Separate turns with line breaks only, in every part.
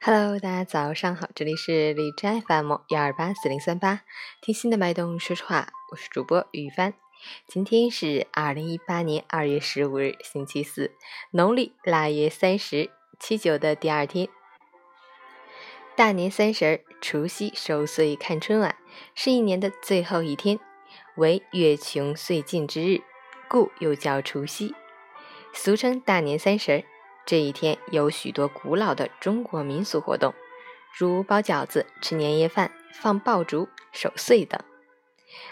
Hello，大家早上好，这里是荔枝 FM 幺二八四零三八，听心的脉动说说话，我是主播雨帆。今天是二零一八年二月十五日，星期四，农历腊月三十，七九的第二天。大年三十儿，除夕守岁看春晚，是一年的最后一天，为月穷岁尽之日，故又叫除夕，俗称大年三十儿。这一天有许多古老的中国民俗活动，如包饺子、吃年夜饭、放爆竹、守岁等。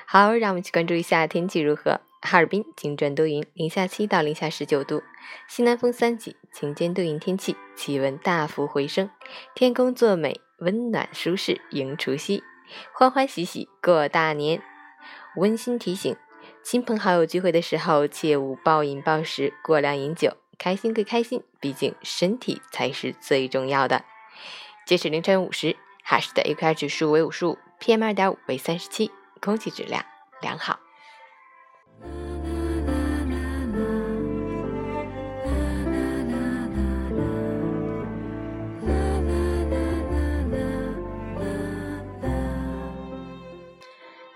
好，让我们去关注一下天气如何。哈尔滨晴转多云，零下七到零下十九度，西南风三级，晴间多云天气，气温大幅回升，天公作美，温暖舒适，迎除夕，欢欢喜喜过大年。温馨提醒：亲朋好友聚会的时候，切勿暴饮暴食，过量饮酒。开心归开心，毕竟身体才是最重要的。截止凌晨五时，哈市的 AQI 指数为五十五，PM 二点五为三十七，空气质量良好。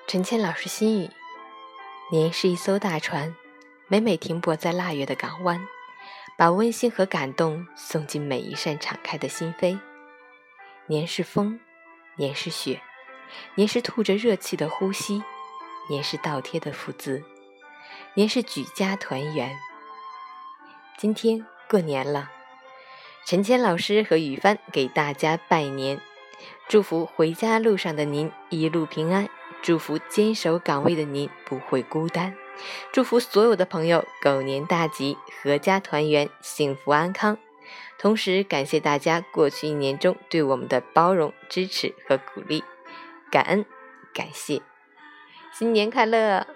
陈谦老师心语：您是一艘大船，每每停泊在腊月的港湾。把温馨和感动送进每一扇敞开的心扉。年是风，年是雪，年是吐着热气的呼吸，年是倒贴的福字，年是举家团圆。今天过年了，陈谦老师和雨帆给大家拜年，祝福回家路上的您一路平安，祝福坚守岗位的您不会孤单。祝福所有的朋友狗年大吉，阖家团圆，幸福安康。同时感谢大家过去一年中对我们的包容、支持和鼓励，感恩感谢，新年快乐！